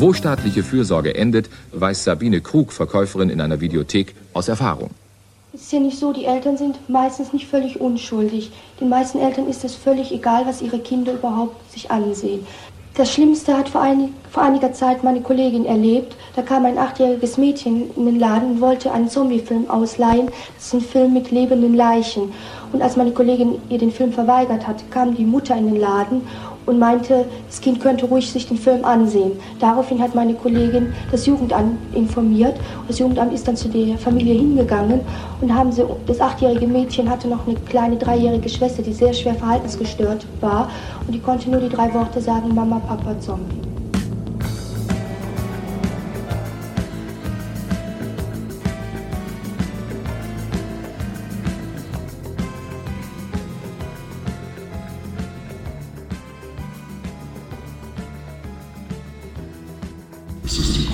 Wo staatliche Fürsorge endet, weiß Sabine Krug, Verkäuferin in einer Videothek, aus Erfahrung. Es ist ja nicht so, die Eltern sind meistens nicht völlig unschuldig. Den meisten Eltern ist es völlig egal, was ihre Kinder überhaupt sich ansehen. Das Schlimmste hat vor, einig, vor, einiger Zeit meine Kollegin erlebt. Da kam ein achtjähriges Mädchen in den Laden und wollte einen Zombiefilm ausleihen. Das ist ein Film mit lebenden Leichen. Und als meine Kollegin ihr den Film verweigert hat, kam die Mutter in den Laden und meinte, das Kind könnte ruhig sich den Film ansehen. Daraufhin hat meine Kollegin das Jugendamt informiert. Das Jugendamt ist dann zu der Familie hingegangen und haben sie, das achtjährige Mädchen hatte noch eine kleine dreijährige Schwester, die sehr schwer verhaltensgestört war und die konnte nur die drei Worte sagen, Mama, Papa, Zombie.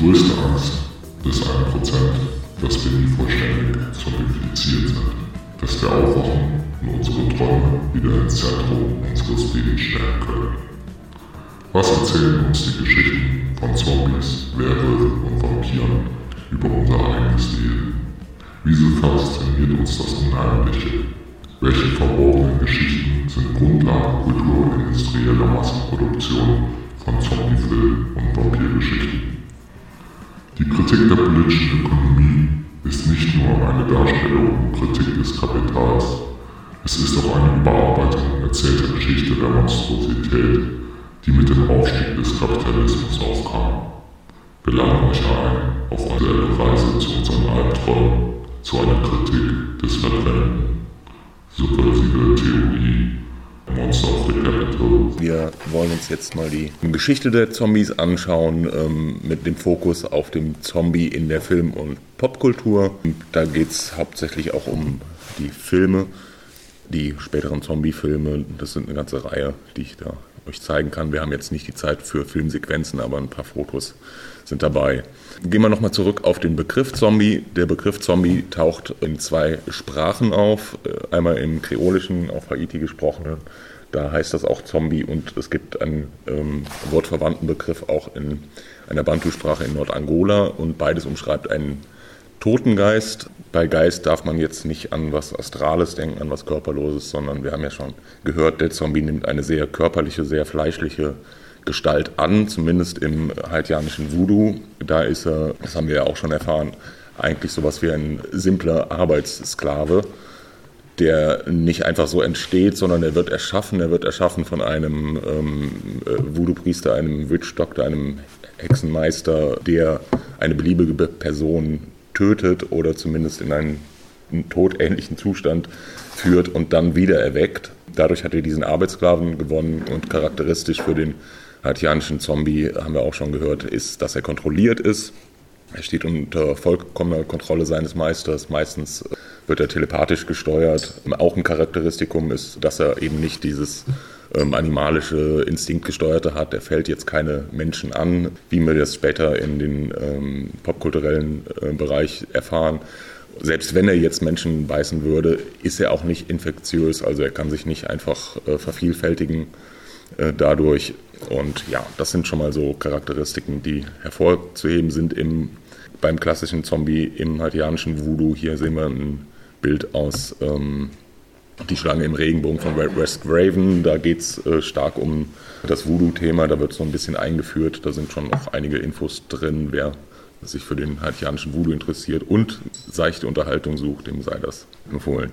Größte Angst des 1%, dass wir nie vollständig zombifiziert sind, dass wir aufwachen und unsere Träume wieder ins Zentrum unseres Lebens stellen können. Was erzählen uns die Geschichten von Zombies, Werwölfen und Vampiren über unser eigenes Leben? Wieso fasziniert uns das Unheimliche? Welche verborgenen Geschichten sind Grundlage kultur- und industrieller Massenproduktion von Zombiefilmen und Vampirgeschichten? Die Kritik der politischen Ökonomie ist nicht nur eine Darstellung und Kritik des Kapitals, es ist auch eine Überarbeitung erzählter Geschichte der Monstrosität, die mit dem Aufstieg des Kapitalismus aufkam. Wir laden euch ein auf eine Reise zu unseren Albträumen, zu einer Kritik des Verbrennenden. Subversive Theorie Wir wollen uns jetzt mal die Geschichte der Zombies anschauen, ähm, mit dem Fokus auf dem Zombie in der Film- und Popkultur. Da geht es hauptsächlich auch um die Filme, die späteren Zombie-Filme. Das sind eine ganze Reihe, die ich da euch zeigen kann. Wir haben jetzt nicht die Zeit für Filmsequenzen, aber ein paar Fotos sind dabei. Gehen wir nochmal zurück auf den Begriff Zombie. Der Begriff Zombie taucht in zwei Sprachen auf. Äh, einmal im Kreolischen, auf Haiti gesprochenen. Da heißt das auch Zombie und es gibt einen ähm, wortverwandten Begriff auch in einer Bantu-Sprache in Nordangola und beides umschreibt einen Totengeist. Bei Geist darf man jetzt nicht an was Astrales denken, an was Körperloses, sondern wir haben ja schon gehört, der Zombie nimmt eine sehr körperliche, sehr fleischliche Gestalt an, zumindest im haitianischen Voodoo. Da ist er, das haben wir ja auch schon erfahren, eigentlich sowas wie ein simpler Arbeitssklave, der nicht einfach so entsteht, sondern er wird erschaffen. Er wird erschaffen von einem ähm, Voodoo-Priester, einem Witch-Doctor, einem Hexenmeister, der eine beliebige Person tötet oder zumindest in einen todähnlichen Zustand führt und dann wieder erweckt. Dadurch hat er diesen Arbeitssklaven gewonnen und charakteristisch für den haitianischen Zombie, haben wir auch schon gehört, ist, dass er kontrolliert ist. Er steht unter vollkommener Kontrolle seines Meisters. Meistens wird er telepathisch gesteuert. Auch ein Charakteristikum ist, dass er eben nicht dieses ähm, animalische Instinktgesteuerte hat. Er fällt jetzt keine Menschen an, wie wir das später in den ähm, popkulturellen äh, Bereich erfahren. Selbst wenn er jetzt Menschen beißen würde, ist er auch nicht infektiös. Also er kann sich nicht einfach äh, vervielfältigen äh, dadurch. Und ja, das sind schon mal so Charakteristiken, die hervorzuheben sind im, beim klassischen Zombie im haitianischen Voodoo. Hier sehen wir ein Bild aus ähm, Die Schlange im Regenbogen von West Raven. Da geht es äh, stark um das Voodoo-Thema. Da wird so ein bisschen eingeführt. Da sind schon noch einige Infos drin. Wer sich für den haitianischen Voodoo interessiert und seichte Unterhaltung sucht, dem sei das empfohlen.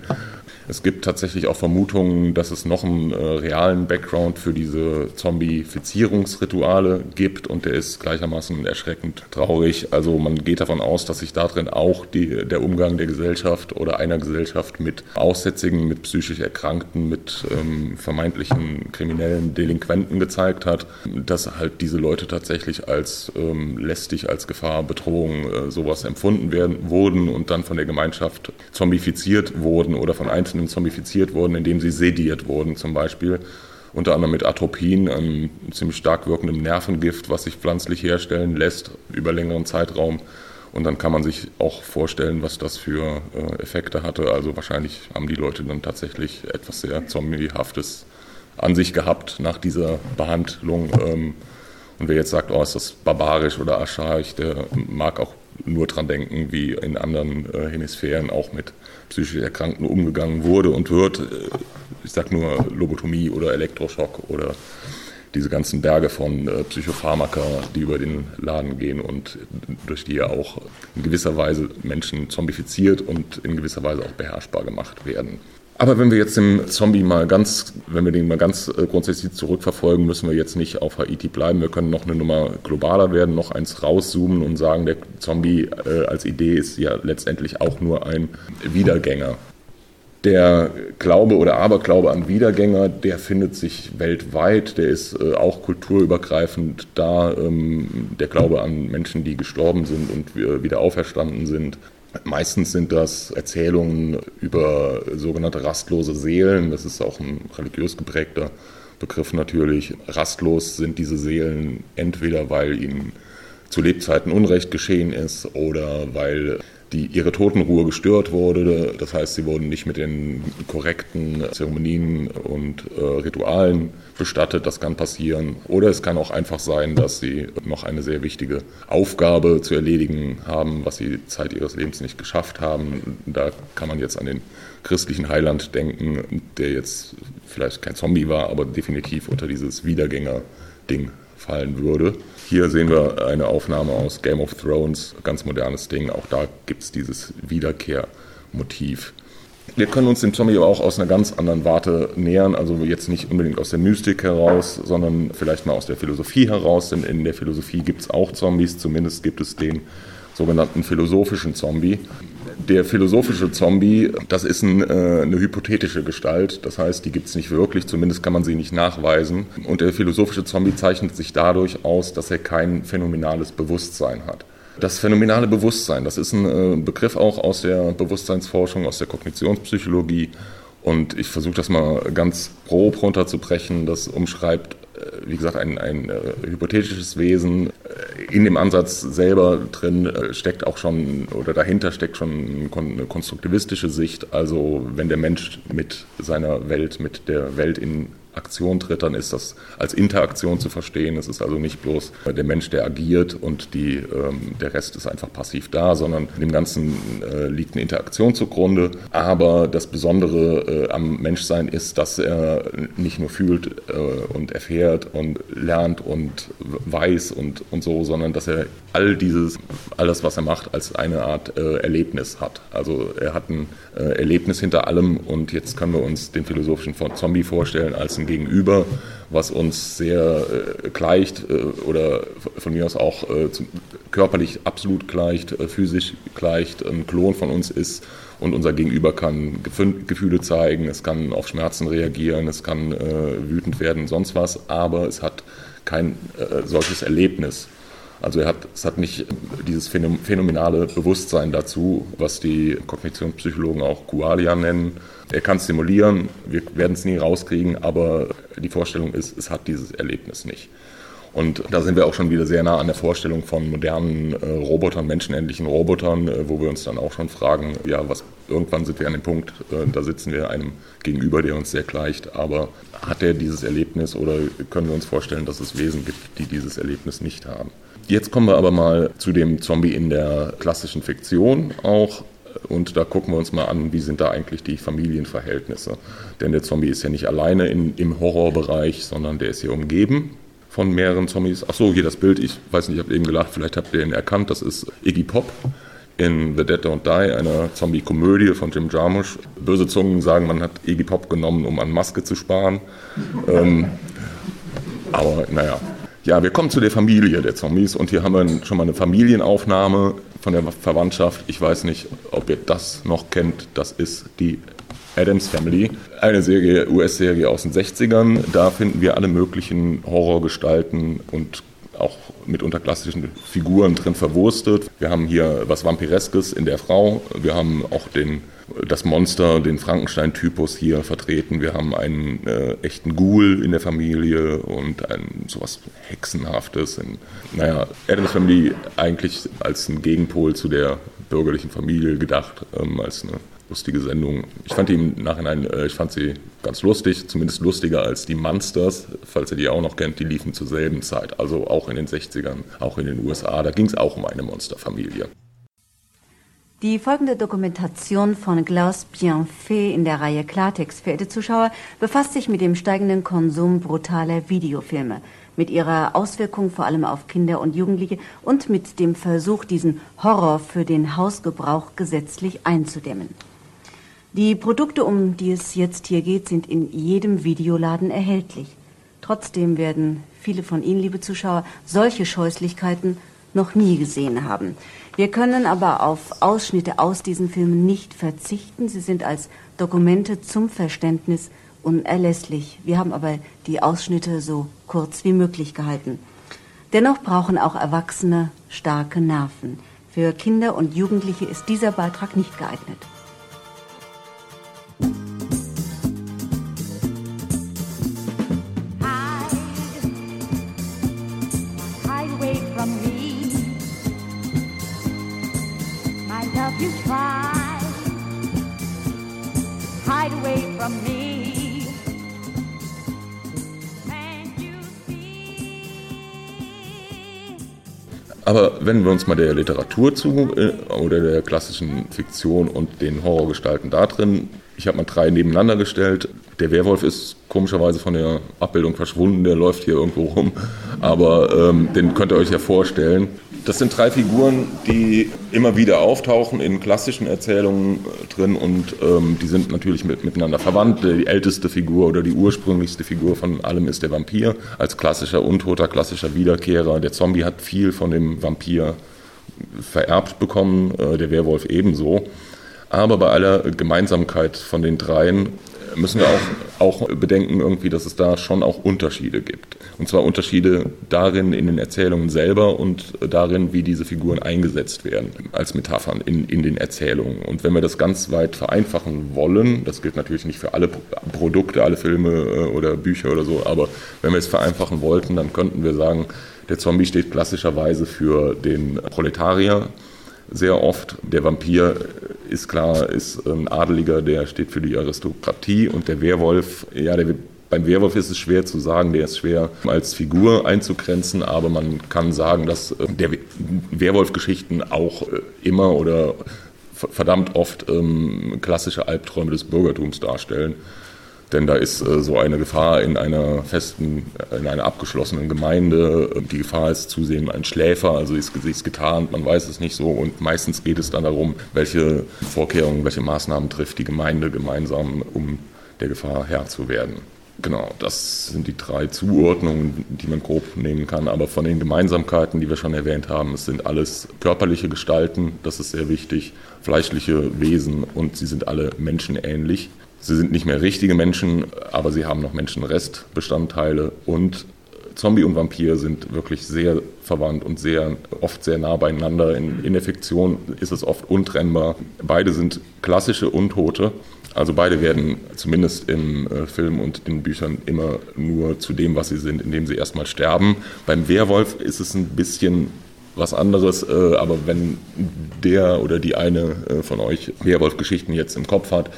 Es gibt tatsächlich auch Vermutungen, dass es noch einen äh, realen Background für diese Zombifizierungsrituale gibt und der ist gleichermaßen erschreckend traurig. Also man geht davon aus, dass sich darin auch die, der Umgang der Gesellschaft oder einer Gesellschaft mit Aussätzigen, mit psychisch Erkrankten, mit ähm, vermeintlichen kriminellen Delinquenten gezeigt hat, dass halt diese Leute tatsächlich als ähm, lästig, als Gefahr, Bedrohung, äh, sowas empfunden werden, wurden und dann von der Gemeinschaft zombifiziert wurden oder von einzelnen zombifiziert wurden, indem sie sediert wurden zum Beispiel. Unter anderem mit Atropin, einem ziemlich stark wirkenden Nervengift, was sich pflanzlich herstellen lässt über längeren Zeitraum. Und dann kann man sich auch vorstellen, was das für äh, Effekte hatte. Also wahrscheinlich haben die Leute dann tatsächlich etwas sehr Zombiehaftes an sich gehabt nach dieser Behandlung. Ähm, Und wer jetzt sagt, oh, ist das barbarisch oder archaisch, der mag auch nur dran denken, wie in anderen äh, Hemisphären auch mit psychisch Erkrankten umgegangen wurde und wird. Äh, ich sage nur Lobotomie oder Elektroschock oder diese ganzen Berge von äh, Psychopharmaka, die über den Laden gehen und durch die ja auch in gewisser Weise Menschen zombifiziert und in gewisser Weise auch beherrschbar gemacht werden. Aber wenn wir jetzt den Zombie mal ganz, wenn wir den mal ganz äh, grundsätzlich zurückverfolgen, müssen wir jetzt nicht auf Haiti bleiben. Wir können noch eine Nummer globaler werden, noch eins rauszoomen und sagen, der Zombie äh, als Idee ist ja letztendlich auch nur ein Wiedergänger. Der Glaube oder Aberglaube an Wiedergänger, der findet sich weltweit, der ist äh, auch kulturübergreifend da. Ähm, der Glaube an Menschen, die gestorben sind und wieder auferstanden sind, Meistens sind das Erzählungen über sogenannte rastlose Seelen. Das ist auch ein religiös geprägter Begriff natürlich. Rastlos sind diese Seelen entweder, weil ihnen zu Lebzeiten Unrecht geschehen ist oder weil die, ihre Totenruhe gestört wurde. Das heißt, sie wurden nicht mit den korrekten Zeremonien und äh, Ritualen bestattet. Das kann passieren. Oder es kann auch einfach sein, dass sie noch eine sehr wichtige Aufgabe zu erledigen haben, was sie Zeit ihres Lebens nicht geschafft haben. Da kann man jetzt an den christlichen Heiland denken, der jetzt vielleicht kein Zombie war, aber definitiv unter dieses Wiedergänger-Ding fallen würde. Hier sehen wir eine Aufnahme aus Game of Thrones, ganz modernes Ding. Auch da gibt es dieses Wiederkehrmotiv. Wir können uns dem Zombie aber auch aus einer ganz anderen Warte nähern, also jetzt nicht unbedingt aus der Mystik heraus, sondern vielleicht mal aus der Philosophie heraus, denn in der Philosophie gibt es auch Zombies, zumindest gibt es den sogenannten philosophischen Zombie. Der philosophische Zombie, das ist ein, äh, eine hypothetische Gestalt, das heißt, die gibt es nicht wirklich, zumindest kann man sie nicht nachweisen. Und der philosophische Zombie zeichnet sich dadurch aus, dass er kein phänomenales Bewusstsein hat. Das phänomenale Bewusstsein, das ist ein äh, Begriff auch aus der Bewusstseinsforschung, aus der Kognitionspsychologie. Und ich versuche das mal ganz grob runterzubrechen. Das umschreibt wie gesagt, ein, ein äh, hypothetisches Wesen. Äh, in dem Ansatz selber drin äh, steckt auch schon, oder dahinter steckt schon eine konstruktivistische Sicht. Also wenn der Mensch mit seiner Welt, mit der Welt in Aktion tritt, dann ist das als Interaktion zu verstehen. Es ist also nicht bloß der Mensch, der agiert und die, ähm, der Rest ist einfach passiv da, sondern dem Ganzen äh, liegt eine Interaktion zugrunde. Aber das Besondere äh, am Menschsein ist, dass er nicht nur fühlt äh, und erfährt und lernt und weiß und, und so, sondern dass er all dieses, alles, was er macht, als eine Art äh, Erlebnis hat. Also er hat ein äh, Erlebnis hinter allem. Und jetzt können wir uns den philosophischen Zombie vorstellen als ein Gegenüber, was uns sehr äh, gleicht äh, oder von mir aus auch äh, zum, körperlich absolut gleicht, äh, physisch gleicht, ein Klon von uns ist. Und unser Gegenüber kann Gefühle zeigen, es kann auf Schmerzen reagieren, es kann wütend werden, sonst was, aber es hat kein solches Erlebnis. Also er hat, es hat nicht dieses phänomenale Bewusstsein dazu, was die Kognitionspsychologen auch Qualia nennen. Er kann simulieren, wir werden es nie rauskriegen, aber die Vorstellung ist, es hat dieses Erlebnis nicht. Und da sind wir auch schon wieder sehr nah an der Vorstellung von modernen äh, Robotern, menschenähnlichen Robotern, äh, wo wir uns dann auch schon fragen, ja, was irgendwann sind wir an dem Punkt, äh, da sitzen wir einem gegenüber, der uns sehr gleicht, aber hat er dieses Erlebnis oder können wir uns vorstellen, dass es Wesen gibt, die dieses Erlebnis nicht haben? Jetzt kommen wir aber mal zu dem Zombie in der klassischen Fiktion auch. Und da gucken wir uns mal an, wie sind da eigentlich die Familienverhältnisse. Denn der Zombie ist ja nicht alleine in, im Horrorbereich, sondern der ist hier umgeben von mehreren Zombies. Achso, hier das Bild, ich weiß nicht, ich habe eben gelacht, vielleicht habt ihr ihn erkannt, das ist Iggy Pop in The Dead Don't Die, einer Zombie-Komödie von Jim Jarmusch. Böse Zungen sagen, man hat Iggy Pop genommen, um an Maske zu sparen. ähm, aber naja, ja, wir kommen zu der Familie der Zombies und hier haben wir schon mal eine Familienaufnahme von der Verwandtschaft. Ich weiß nicht, ob ihr das noch kennt. Das ist die Adams Family, eine Serie, US-Serie aus den 60ern. Da finden wir alle möglichen Horrorgestalten und auch mitunter klassischen Figuren drin verwurstet. Wir haben hier was Vampireskes in der Frau. Wir haben auch den das Monster, den Frankenstein-Typus hier vertreten. Wir haben einen äh, echten Ghoul in der Familie und ein sowas Hexenhaftes. In, naja, Adams Family eigentlich als ein Gegenpol zu der bürgerlichen Familie gedacht, ähm, als eine lustige Sendung. Ich fand die im Nachhinein, äh, ich fand sie ganz lustig, zumindest lustiger als die Monsters, falls ihr die auch noch kennt, die liefen zur selben Zeit, also auch in den 60ern, auch in den USA. Da ging es auch um eine Monsterfamilie. Die folgende Dokumentation von Klaus Bienfait in der Reihe Klartext, verehrte Zuschauer, befasst sich mit dem steigenden Konsum brutaler Videofilme mit ihrer Auswirkung vor allem auf Kinder und Jugendliche und mit dem Versuch, diesen Horror für den Hausgebrauch gesetzlich einzudämmen. Die Produkte, um die es jetzt hier geht, sind in jedem Videoladen erhältlich. Trotzdem werden viele von Ihnen, liebe Zuschauer, solche Scheußlichkeiten noch nie gesehen haben. Wir können aber auf Ausschnitte aus diesen Filmen nicht verzichten. Sie sind als Dokumente zum Verständnis unerlässlich. Wir haben aber die Ausschnitte so kurz wie möglich gehalten. Dennoch brauchen auch Erwachsene starke Nerven. Für Kinder und Jugendliche ist dieser Beitrag nicht geeignet. Aber wenn wir uns mal der Literatur zu äh, oder der klassischen Fiktion und den Horrorgestalten da drin, ich habe mal drei nebeneinander gestellt. Der Werwolf ist komischerweise von der Abbildung verschwunden, der läuft hier irgendwo rum, aber ähm, den könnt ihr euch ja vorstellen. Das sind drei Figuren, die immer wieder auftauchen in klassischen Erzählungen äh, drin und ähm, die sind natürlich mit, miteinander verwandt. Die älteste Figur oder die ursprünglichste Figur von allem ist der Vampir als klassischer Untoter, klassischer Wiederkehrer. Der Zombie hat viel von dem Vampir vererbt bekommen, äh, der Werwolf ebenso. Aber bei aller Gemeinsamkeit von den dreien müssen wir auch, auch bedenken irgendwie, dass es da schon auch Unterschiede gibt. Und zwar Unterschiede darin in den Erzählungen selber und darin, wie diese Figuren eingesetzt werden als Metaphern in, in den Erzählungen. Und wenn wir das ganz weit vereinfachen wollen, das gilt natürlich nicht für alle Produkte, alle Filme äh, oder Bücher oder so, aber wenn wir es vereinfachen wollten, dann könnten wir sagen, der Zombie steht klassischerweise für den Proletarier sehr oft. Der Vampir ist klar, ist ein Adeliger, der steht für die Aristokratie und der Werwolf, ja, der, beim Werwolf ist es schwer zu sagen, der ist schwer als Figur einzugrenzen, aber man kann sagen, dass äh, der Werwolf-Geschichten auch äh, immer oder verdammt oft ähm, klassische Albträume des Bürgertums darstellen. Denn da ist äh, so eine Gefahr in einer festen, in einer abgeschlossenen Gemeinde. Die Gefahr ist zusehen ein Schläfer, also ist, ist getarnt, man weiß es nicht so. Und meistens geht es dann darum, welche Vorkehrungen, welche Maßnahmen trifft die Gemeinde gemeinsam, um der Gefahr Herr zu werden. Genau, das sind die drei Zuordnungen, die man grob nehmen kann. Aber von den Gemeinsamkeiten, die wir schon erwähnt haben, es sind alles körperliche Gestalten, das ist sehr wichtig, fleischliche Wesen und sie sind alle menschenähnlich. Sie sind nicht mehr richtige Menschen, aber sie haben noch Menschenrestbestandteile und Zombie und Vampir sind wirklich sehr verwandt und sehr oft sehr nah beieinander. In, in der Fiktion ist es oft untrennbar. Beide sind klassische Untote. Also beide werden zumindest im äh, Film und in Büchern immer nur zu dem, was sie sind, indem sie erstmal sterben. Beim Werwolf ist es ein bisschen was anderes, äh, aber wenn der oder die eine äh, von euch Werwolf-Geschichten jetzt im Kopf hat,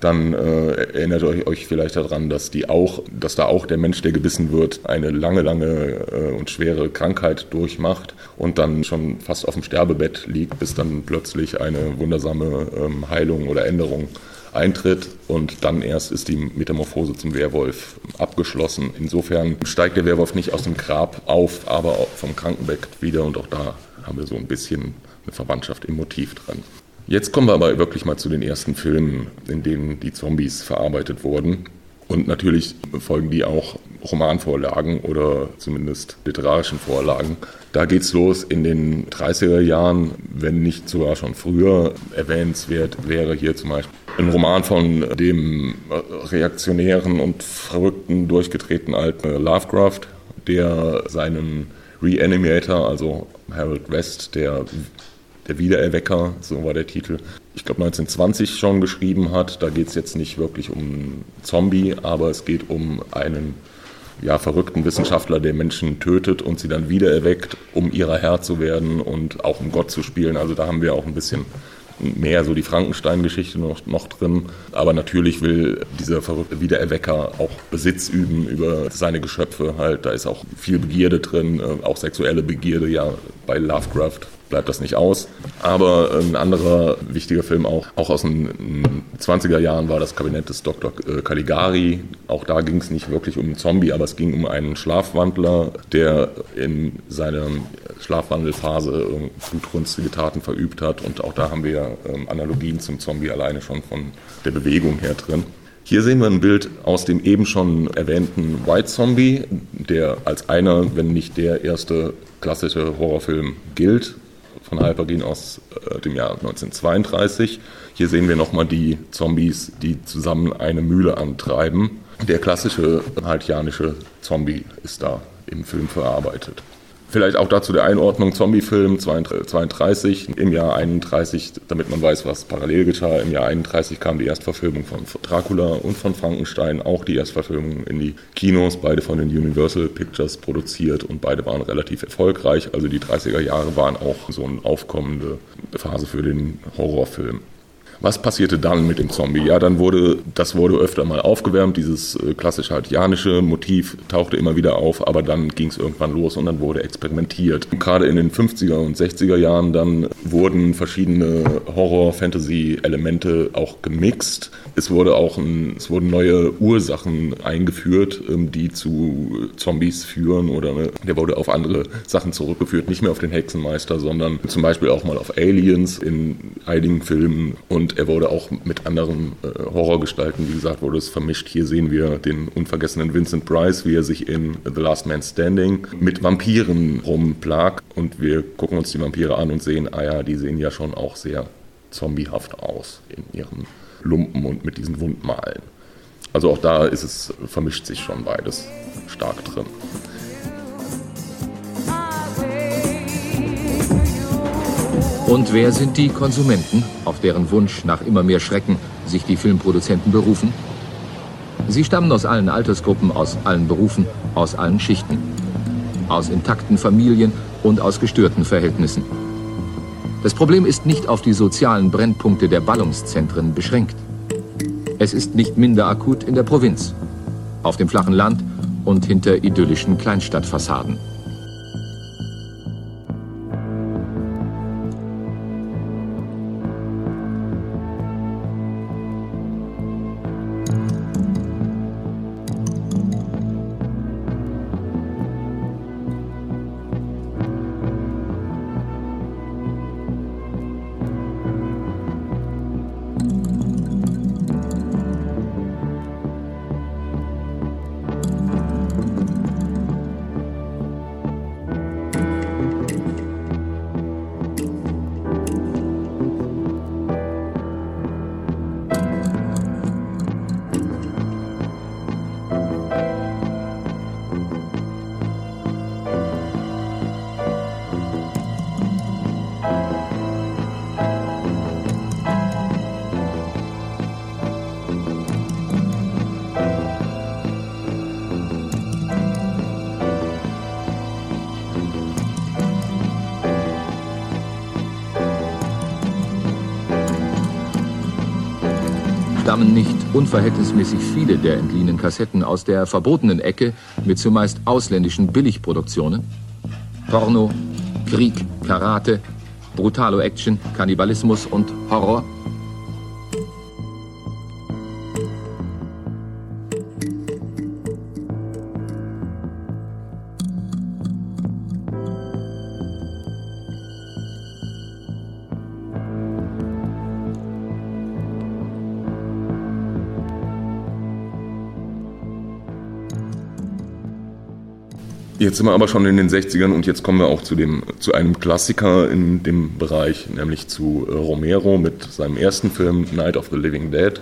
dann äh, erinnert euch, euch vielleicht daran, dass die auch, dass da auch der Mensch, der gebissen wird, eine lange, lange äh, und schwere Krankheit durchmacht und dann schon fast auf dem Sterbebett liegt, bis dann plötzlich eine wundersame ähm, Heilung oder Änderung eintritt und dann erst ist die Metamorphose zum Werwolf abgeschlossen. Insofern steigt der Werwolf nicht aus dem Grab auf, aber vom Krankenbett wieder und auch da haben wir so ein bisschen eine Verwandtschaft im Motiv dran. Jetzt kommen wir aber wirklich mal zu den ersten Filmen, in denen die Zombies verarbeitet wurden. Und natürlich folgen die auch Romanvorlagen oder zumindest literarischen Vorlagen. Da geht's los in den 30er Jahren, wenn nicht sogar schon früher. Erwähnenswert wäre hier zum Beispiel ein Roman von dem reaktionären und verrückten, durchgedrehten alten Lovecraft, der seinen Reanimator, also Harold West, der der Wiedererwecker, so war der Titel, ich glaube 1920 schon geschrieben hat. Da geht es jetzt nicht wirklich um Zombie, aber es geht um einen ja, verrückten Wissenschaftler, der Menschen tötet und sie dann wiedererweckt, um ihrer Herr zu werden und auch um Gott zu spielen. Also da haben wir auch ein bisschen mehr so die Frankenstein-Geschichte noch, noch drin. Aber natürlich will dieser verrückte Wiedererwecker auch Besitz üben über seine Geschöpfe halt. Da ist auch viel Begierde drin, äh, auch sexuelle Begierde ja bei Lovecraft bleibt das nicht aus. Aber ein anderer wichtiger Film auch, auch aus den 20er Jahren war das Kabinett des Dr. Äh, Caligari. Auch da ging es nicht wirklich um einen Zombie, aber es ging um einen Schlafwandler, der in seiner Schlafwandelphase blutrünstige Taten verübt hat. Und auch da haben wir ähm, Analogien zum Zombie alleine schon von der Bewegung her drin. Hier sehen wir ein Bild aus dem eben schon erwähnten White Zombie, der als einer, wenn nicht der erste klassische Horrorfilm gilt von Hypergene aus äh, dem Jahr 1932. Hier sehen wir nochmal die Zombies, die zusammen eine Mühle antreiben. Der klassische haitianische Zombie ist da im Film verarbeitet. Vielleicht auch dazu der Einordnung Zombie-Film 32 im Jahr 31, damit man weiß, was parallel geschah. Im Jahr 31 kam die Erstverfilmung von Dracula und von Frankenstein, auch die Erstverfilmung in die Kinos, beide von den Universal Pictures produziert und beide waren relativ erfolgreich. Also die 30er Jahre waren auch so eine aufkommende Phase für den Horrorfilm. Was passierte dann mit dem Zombie? Ja, dann wurde, das wurde öfter mal aufgewärmt, dieses äh, klassisch haltianische Motiv tauchte immer wieder auf, aber dann ging es irgendwann los und dann wurde experimentiert. Gerade in den 50er und 60er Jahren dann wurden verschiedene Horror-Fantasy-Elemente auch gemixt. Es wurde auch ein, es wurden neue Ursachen eingeführt, ähm, die zu Zombies führen oder ne, der wurde auf andere Sachen zurückgeführt, nicht mehr auf den Hexenmeister, sondern zum Beispiel auch mal auf Aliens in einigen Filmen und und er wurde auch mit anderen äh, Horrorgestalten, wie gesagt, wurde es vermischt. Hier sehen wir den unvergessenen Vincent Price, wie er sich in The Last Man Standing mit Vampiren rumplag. Und wir gucken uns die Vampire an und sehen, ah ja, die sehen ja schon auch sehr zombiehaft aus in ihren Lumpen und mit diesen Wundmalen. Also auch da ist es, vermischt sich schon beides stark drin. Und wer sind die Konsumenten, auf deren Wunsch nach immer mehr Schrecken sich die Filmproduzenten berufen? Sie stammen aus allen Altersgruppen, aus allen Berufen, aus allen Schichten. Aus intakten Familien und aus gestörten Verhältnissen. Das Problem ist nicht auf die sozialen Brennpunkte der Ballungszentren beschränkt. Es ist nicht minder akut in der Provinz, auf dem flachen Land und hinter idyllischen Kleinstadtfassaden. Stammen nicht unverhältnismäßig viele der entliehenen Kassetten aus der verbotenen Ecke mit zumeist ausländischen Billigproduktionen? Porno, Krieg, Karate, Brutalo-Action, Kannibalismus und Horror? Jetzt sind wir aber schon in den 60ern und jetzt kommen wir auch zu, dem, zu einem Klassiker in dem Bereich, nämlich zu äh, Romero mit seinem ersten Film Night of the Living Dead.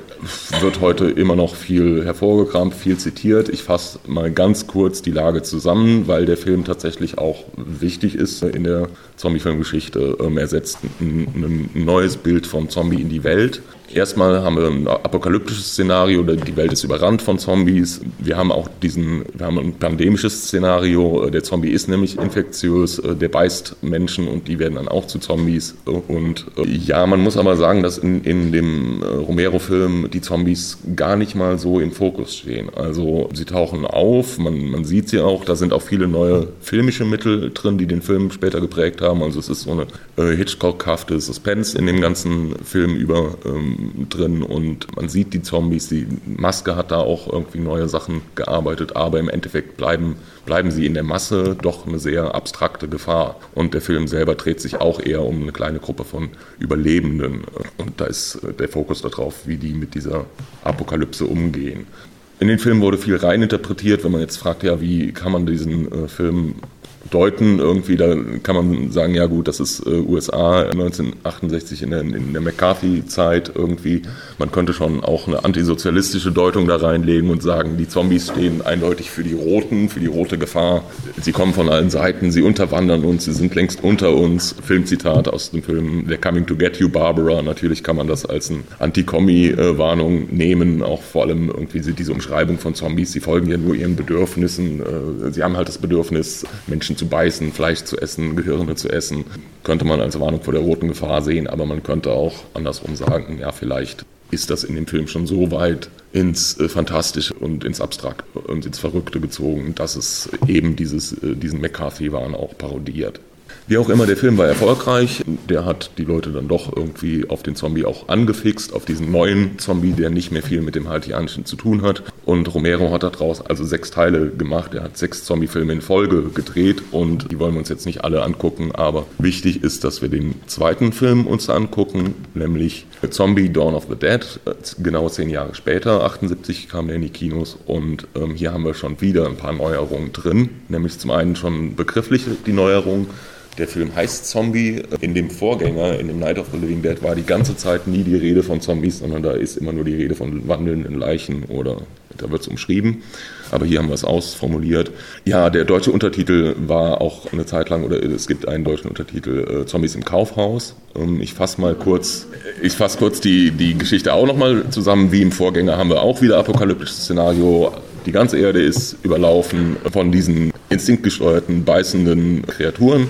Wird heute immer noch viel hervorgekramt, viel zitiert. Ich fasse mal ganz kurz die Lage zusammen, weil der Film tatsächlich auch wichtig ist in der Zombie-Filmgeschichte. Ähm, er setzt ein, ein neues Bild vom Zombie in die Welt. Erstmal haben wir ein apokalyptisches Szenario, die Welt ist überrannt von Zombies. Wir haben auch diesen, wir haben ein pandemisches Szenario. Der Zombie ist nämlich infektiös, der beißt Menschen und die werden dann auch zu Zombies. Und äh, ja, man muss aber sagen, dass in, in dem äh, Romero-Film die Zombies gar nicht mal so im Fokus stehen. Also sie tauchen auf, man, man sieht sie auch, da sind auch viele neue filmische Mittel drin, die den Film später geprägt haben. Also es ist so eine äh, Hitchcock-hafte Suspense in dem ganzen Film über ähm, drin und man sieht die Zombies, die Maske hat da auch irgendwie neue Sachen gearbeitet, aber im Endeffekt bleiben, bleiben sie in der Masse doch eine sehr abstrakte Gefahr. Und der Film selber dreht sich auch eher um eine kleine Gruppe von Überlebenden. Und da ist äh, der Fokus darauf, wie die mit dieser Apokalypse umgehen. In den Film wurde viel reininterpretiert, wenn man jetzt fragt, ja, wie kann man diesen äh, Film deuten. Irgendwie, da kann man sagen, ja gut, das ist äh, USA 1968 in der, in der McCarthy-Zeit irgendwie. Man könnte schon auch eine antisozialistische Deutung da reinlegen und sagen, die Zombies stehen eindeutig für die Roten, für die rote Gefahr. Sie kommen von allen Seiten, sie unterwandern uns, sie sind längst unter uns. Filmzitat aus dem Film They're Coming to Get You, Barbara. Natürlich kann man das als eine Anti-Kommi-Warnung nehmen, auch vor allem irgendwie diese Umschreibung von Zombies. Sie folgen ja nur ihren Bedürfnissen. Äh, sie haben halt das Bedürfnis, Menschen Menschen zu beißen, Fleisch zu essen, Gehirne zu essen, könnte man als Warnung vor der roten Gefahr sehen, aber man könnte auch andersrum sagen, ja, vielleicht ist das in dem Film schon so weit ins äh, Fantastische und ins Abstrakte und ins Verrückte gezogen, dass es eben dieses, äh, diesen McCarthy-Wahn auch parodiert. Wie auch immer, der Film war erfolgreich. Der hat die Leute dann doch irgendwie auf den Zombie auch angefixt, auf diesen neuen Zombie, der nicht mehr viel mit dem Haitianischen zu tun hat. Und Romero hat daraus also sechs Teile gemacht. Er hat sechs Zombie-Filme in Folge gedreht und die wollen wir uns jetzt nicht alle angucken. Aber wichtig ist, dass wir den zweiten Film uns angucken, nämlich Zombie Dawn of the Dead. Genau zehn Jahre später, 78 kam er in die Kinos und ähm, hier haben wir schon wieder ein paar Neuerungen drin. Nämlich zum einen schon begrifflich die Neuerung. Der Film heißt Zombie. In dem Vorgänger, in dem Night of the Living Dead, war die ganze Zeit nie die Rede von Zombies, sondern da ist immer nur die Rede von wandelnden Leichen oder da wird es umschrieben. Aber hier haben wir es ausformuliert. Ja, der deutsche Untertitel war auch eine Zeit lang, oder es gibt einen deutschen Untertitel, äh, Zombies im Kaufhaus. Ähm, ich fasse mal kurz, ich fasse kurz die, die Geschichte auch nochmal zusammen. Wie im Vorgänger haben wir auch wieder apokalyptisches Szenario. Die ganze Erde ist überlaufen von diesen instinktgesteuerten, beißenden Kreaturen.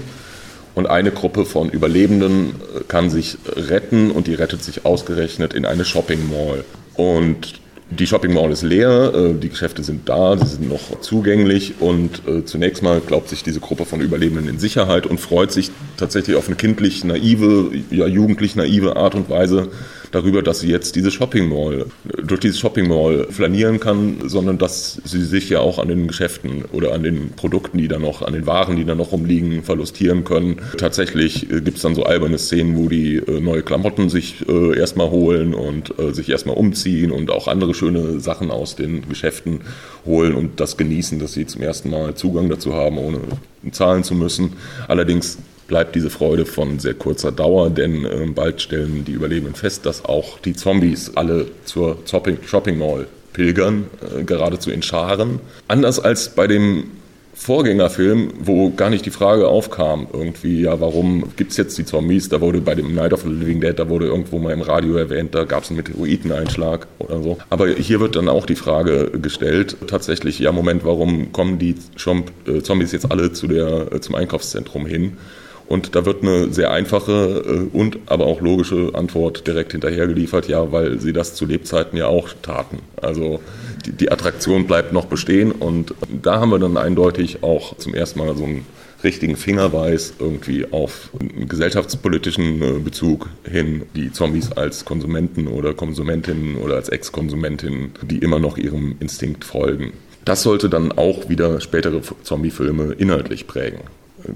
Und eine Gruppe von Überlebenden äh, kann sich retten und die rettet sich ausgerechnet in eine Shopping Mall. Und die Shopping Mall ist leer, äh, die Geschäfte sind da, sie sind noch zugänglich und äh, zunächst mal glaubt sich diese Gruppe von Überlebenden in Sicherheit und freut sich tatsächlich auf eine kindlich naive, ja jugendlich naive Art und Weise darüber, dass sie jetzt diese Shopping Mall, durch diese Shopping Mall flanieren kann, sondern dass sie sich ja auch an den Geschäften oder an den Produkten, die da noch, an den Waren, die da noch rumliegen, verlustieren können. Tatsächlich äh, gibt es dann so alberne Szenen, wo die äh, neue Klamotten sich äh, erstmal holen und sich erstmal umziehen und auch andere schöne Sachen aus den Geschäften holen und das genießen, dass sie zum ersten Mal Zugang dazu haben, ohne zahlen zu müssen. Allerdings bleibt diese Freude von sehr kurzer Dauer, denn äh, bald stellen die Überlebenden fest, dass auch die Zombies alle zur Shopping Mall pilgern, äh, geradezu in Scharen. Anders als bei dem Vorgängerfilm, wo gar nicht die Frage aufkam, irgendwie, ja, warum gibt es jetzt die Zombies? Da wurde bei dem Night of the Living Dead, da wurde irgendwo mal im Radio erwähnt, da gab es einen Meteoriteneinschlag oder so. Aber hier wird dann auch die Frage gestellt, tatsächlich, ja, Moment, warum kommen die äh, Zombies jetzt alle zu der, äh, zum Einkaufszentrum hin? Und da wird eine sehr einfache äh, und aber auch logische Antwort direkt hinterher geliefert, ja, weil sie das zu Lebzeiten ja auch taten. Also die, die Attraktion bleibt noch bestehen und da haben wir dann eindeutig auch zum ersten Mal so einen richtigen Fingerweis irgendwie auf einen gesellschaftspolitischen äh, Bezug hin, die Zombies als Konsumenten oder Konsumentinnen oder als Ex-Konsumentinnen, die immer noch ihrem Instinkt folgen. Das sollte dann auch wieder spätere Zombie-Filme inhaltlich prägen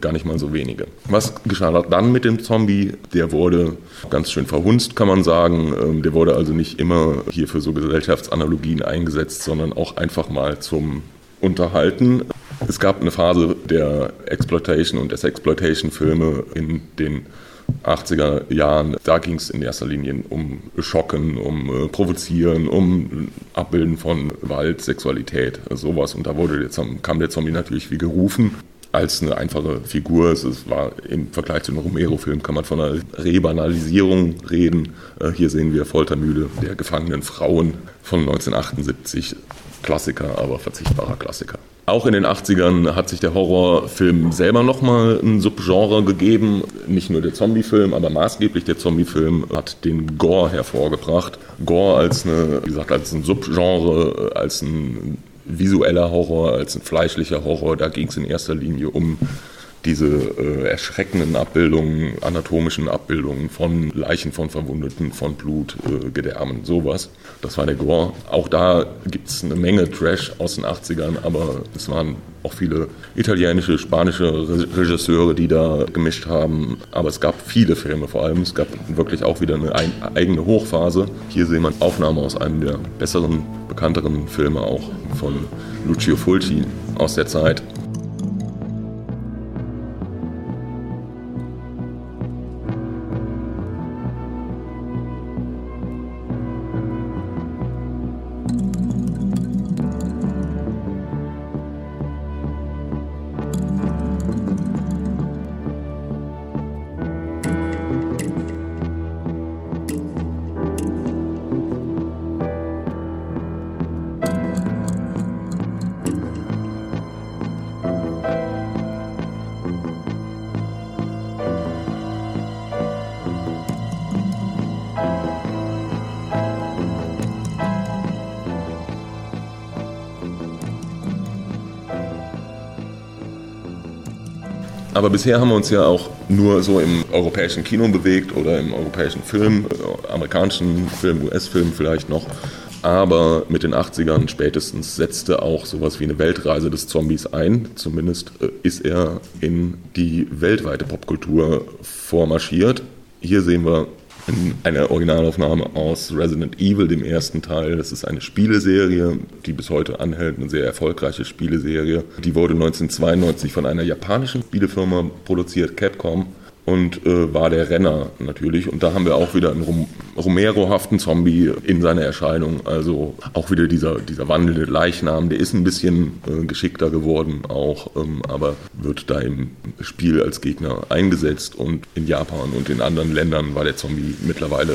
gar nicht mal so wenige. Was geschah dann mit dem Zombie? Der wurde ganz schön verhunzt, kann man sagen. Ähm, der wurde also nicht immer hier für so Gesellschaftsanalogien eingesetzt, sondern auch einfach mal zum Unterhalten. Es gab eine Phase der Exploitation und des Exploitation-Filme in den 80er Jahren, da ging es in erster Linie um Schocken, um äh, Provozieren, um Abbilden von Gewalt, Sexualität, sowas. Und da wurde der, kam der Zombie natürlich wie gerufen. Als eine einfache Figur. Es war im Vergleich zu einem Romero-Film kann man von einer Rebanalisierung reden. Äh, hier sehen wir Foltermühle der gefangenen Frauen von 1978. Klassiker, aber verzichtbarer Klassiker. Auch in den 80ern hat sich der Horrorfilm selber nochmal ein Subgenre gegeben. Nicht nur der Zombiefilm, aber maßgeblich der Zombiefilm hat den Gore hervorgebracht. Gore als, eine, wie gesagt, als ein Subgenre, als ein visueller Horror, als ein fleischlicher Horror. Da ging es in erster Linie um diese äh, erschreckenden Abbildungen, anatomischen Abbildungen von Leichen von Verwundeten, von Blut, äh, Gedärmen, sowas. Das war der Gore. Auch da gibt es eine Menge Trash aus den 80ern, aber es waren auch viele italienische, spanische Regisseure, die da gemischt haben. Aber es gab viele Filme vor allem. Es gab wirklich auch wieder eine eigene Hochphase. Hier sehen wir Aufnahmen aus einem der besseren, bekannteren Filme auch von Lucio Fulci aus der Zeit. Bisher haben wir uns ja auch nur so im europäischen Kino bewegt oder im europäischen Film, äh, amerikanischen Film, US-Film vielleicht noch. Aber mit den 80ern spätestens setzte auch sowas wie eine Weltreise des Zombies ein. Zumindest äh, ist er in die weltweite Popkultur vormarschiert. Hier sehen wir eine Originalaufnahme aus Resident Evil, dem ersten Teil. Das ist eine Spieleserie, die bis heute anhält, eine sehr erfolgreiche Spieleserie. Die wurde 1992 von einer japanischen Spielefirma produziert, Capcom und äh, war der Renner natürlich. Und da haben wir auch wieder einen Rom Romero-haften Zombie in seiner Erscheinung. Also auch wieder dieser, dieser wandelnde Leichnam, der ist ein bisschen äh, geschickter geworden auch, ähm, aber wird da im Spiel als Gegner eingesetzt. Und in Japan und in anderen Ländern war der Zombie mittlerweile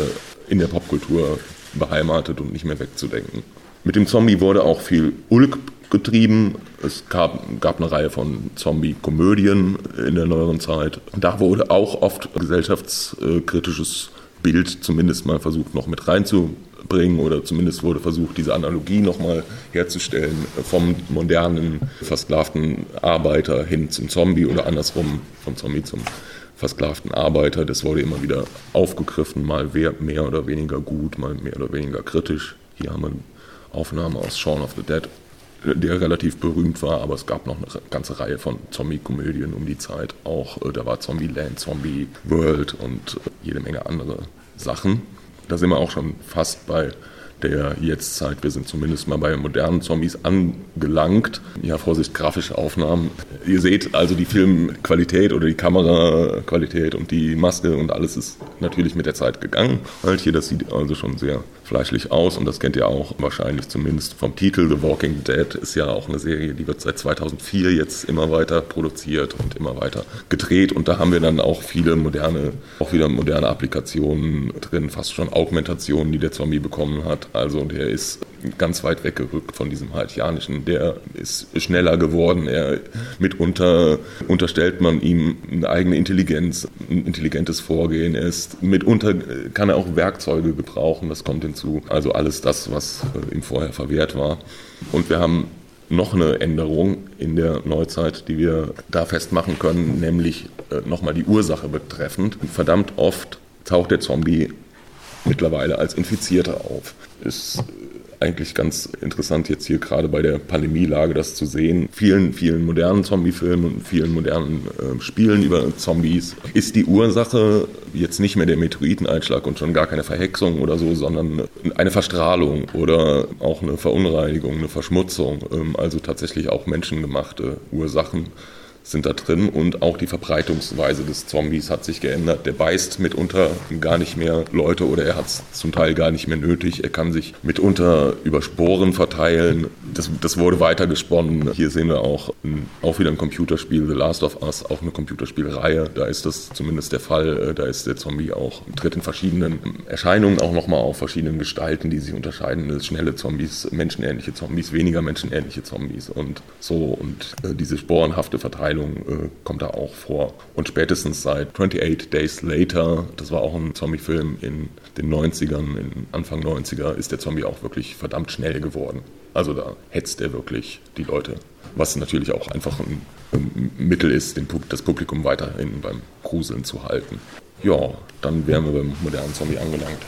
in der Popkultur beheimatet und nicht mehr wegzudenken. Mit dem Zombie wurde auch viel Ulk getrieben. Es gab, gab eine Reihe von Zombie-Komödien in der neueren Zeit. Da wurde auch oft gesellschaftskritisches Bild zumindest mal versucht noch mit reinzubringen oder zumindest wurde versucht, diese Analogie nochmal herzustellen vom modernen, versklavten Arbeiter hin zum Zombie oder andersrum vom Zombie zum versklavten Arbeiter. Das wurde immer wieder aufgegriffen, mal mehr oder weniger gut, mal mehr oder weniger kritisch. Hier haben wir Aufnahmen aus Shaun of the Dead der relativ berühmt war, aber es gab noch eine ganze Reihe von Zombie-Komödien um die Zeit. Auch äh, da war Zombie Land, Zombie World und äh, jede Menge andere Sachen. Da sind wir auch schon fast bei der Jetztzeit. Wir sind zumindest mal bei modernen Zombies angelangt. Ja, Vorsicht, grafische Aufnahmen. Ihr seht also die Filmqualität oder die Kameraqualität und die Maske und alles ist natürlich mit der Zeit gegangen. Halt hier, das sieht also schon sehr fleischlich aus und das kennt ihr auch wahrscheinlich zumindest vom Titel. The Walking Dead ist ja auch eine Serie, die wird seit 2004 jetzt immer weiter produziert und immer weiter gedreht und da haben wir dann auch viele moderne, auch wieder moderne Applikationen drin, fast schon Augmentationen, die der Zombie bekommen hat. Also der ist ganz weit weggerückt von diesem haitianischen. Der ist schneller geworden. Er mitunter unterstellt man ihm eine eigene Intelligenz, ein intelligentes Vorgehen. Er ist mitunter kann er auch Werkzeuge gebrauchen. Das kommt hinzu. Also alles das, was äh, ihm vorher verwehrt war. Und wir haben noch eine Änderung in der Neuzeit, die wir da festmachen können, nämlich äh, nochmal die Ursache betreffend. Verdammt oft taucht der Zombie mittlerweile als Infizierter auf. Ist eigentlich ganz interessant jetzt hier gerade bei der Pandemielage das zu sehen. Vielen, vielen modernen Zombie-Filmen und vielen modernen äh, Spielen über Zombies ist die Ursache jetzt nicht mehr der Meteoriteneinschlag und schon gar keine Verhexung oder so, sondern eine Verstrahlung oder auch eine Verunreinigung, eine Verschmutzung, ähm, also tatsächlich auch menschengemachte Ursachen sind da drin und auch die Verbreitungsweise des Zombies hat sich geändert. Der beißt mitunter gar nicht mehr Leute oder er hat es zum Teil gar nicht mehr nötig. Er kann sich mitunter über Sporen verteilen. Das, das wurde weiter gesponnen. Hier sehen wir auch, auch wieder ein Computerspiel, The Last of Us, auch eine Computerspielreihe. Da ist das zumindest der Fall. Äh, da ist der Zombie auch, tritt in verschiedenen Erscheinungen auch nochmal auf, verschiedenen Gestalten, die sich unterscheiden. Das schnelle Zombies, menschenähnliche Zombies, weniger menschenähnliche Zombies und so. Und äh, diese sporenhafte Verteilung äh, kommt da auch vor. Und spätestens seit 28 Days Later, das war auch ein Zombie-Film in den 90ern, in Anfang 90er, ist der Zombie auch wirklich verdammt schnell geworden. Also da hetzt er wirklich die Leute. Was natürlich auch einfach ein, ein Mittel ist, den, das Publikum weiterhin beim Gruseln zu halten. Ja, dann wären wir beim modernen Zombie angelangt.